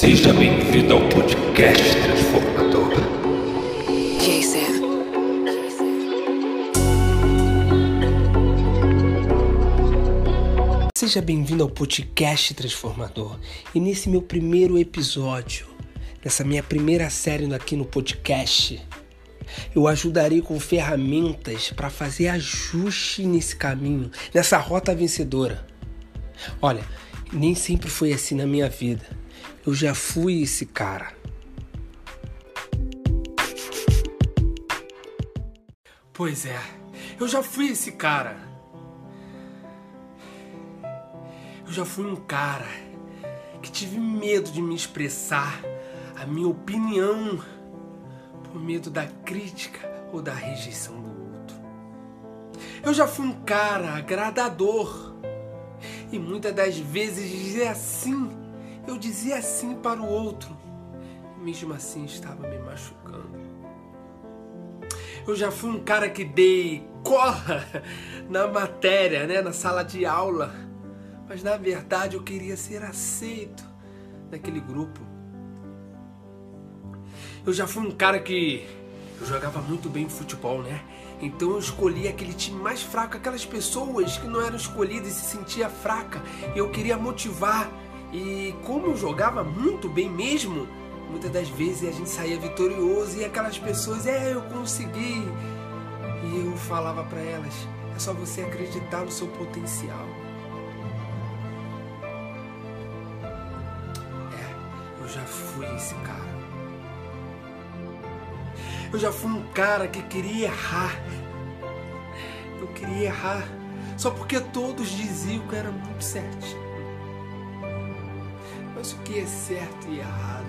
Seja bem-vindo ao podcast Transformador. Jason. Seja bem-vindo ao podcast Transformador. E nesse meu primeiro episódio, nessa minha primeira série aqui no podcast, eu ajudarei com ferramentas para fazer ajuste nesse caminho, nessa rota vencedora. Olha, nem sempre foi assim na minha vida. Eu já fui esse cara. Pois é, eu já fui esse cara. Eu já fui um cara que tive medo de me expressar a minha opinião por medo da crítica ou da rejeição do outro. Eu já fui um cara agradador e muitas das vezes dizia assim, eu dizia assim para o outro mesmo assim estava me machucando. Eu já fui um cara que dei cola na matéria, né, na sala de aula, mas na verdade eu queria ser aceito naquele grupo. Eu já fui um cara que eu jogava muito bem futebol, né? Então eu escolhi aquele time mais fraco, aquelas pessoas que não eram escolhidas e se sentia fraca. E eu queria motivar. E como jogava muito bem mesmo, muitas das vezes a gente saía vitorioso e aquelas pessoas, é, eu consegui. E eu falava para elas, é só você acreditar no seu potencial. É, eu já fui esse cara. Eu já fui um cara que queria errar. Eu queria errar só porque todos diziam que era muito certinho. Que é certo e errado?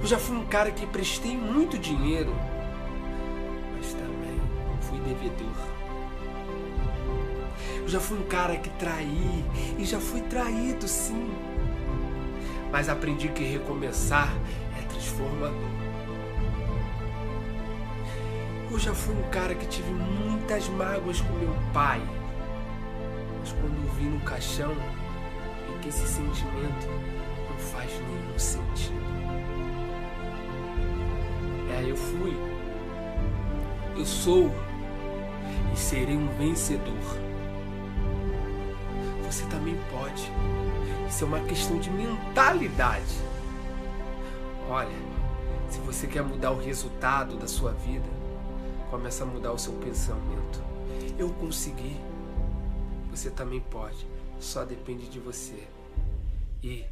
Eu já fui um cara que prestei muito dinheiro, mas também fui devedor. Eu já fui um cara que traí e já fui traído sim. Mas aprendi que recomeçar é transformador. Eu já fui um cara que tive muitas mágoas com meu pai. Mas quando vi no caixão, vi que esse sentimento não faz nenhum sentido. É, eu fui. Eu sou e serei um vencedor. Você também pode. Isso é uma questão de mentalidade. Olha, se você quer mudar o resultado da sua vida, começa a mudar o seu pensamento. Eu consegui. Você também pode. Só depende de você. E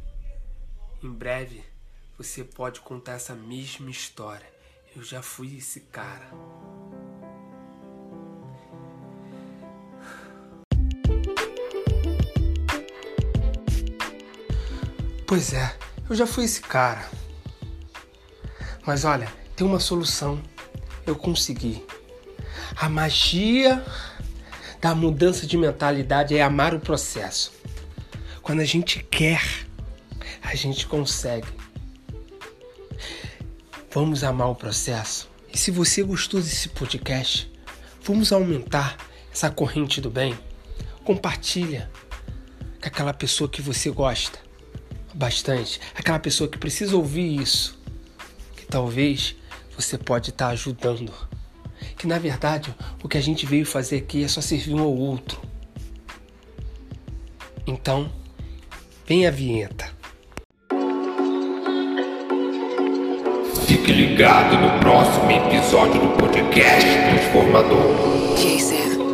em breve você pode contar essa mesma história. Eu já fui esse cara. Pois é, eu já fui esse cara. Mas olha, tem uma solução. Eu consegui. A magia da mudança de mentalidade é amar o processo. Quando a gente quer, a gente consegue. Vamos amar o processo. E se você gostou desse podcast, vamos aumentar essa corrente do bem. Compartilha com aquela pessoa que você gosta bastante, aquela pessoa que precisa ouvir isso, que talvez você pode estar ajudando. Que na verdade o que a gente veio fazer aqui é só servir um ao outro. Então, vem a vinheta. Fique ligado no próximo episódio do podcast Transformador. Jason.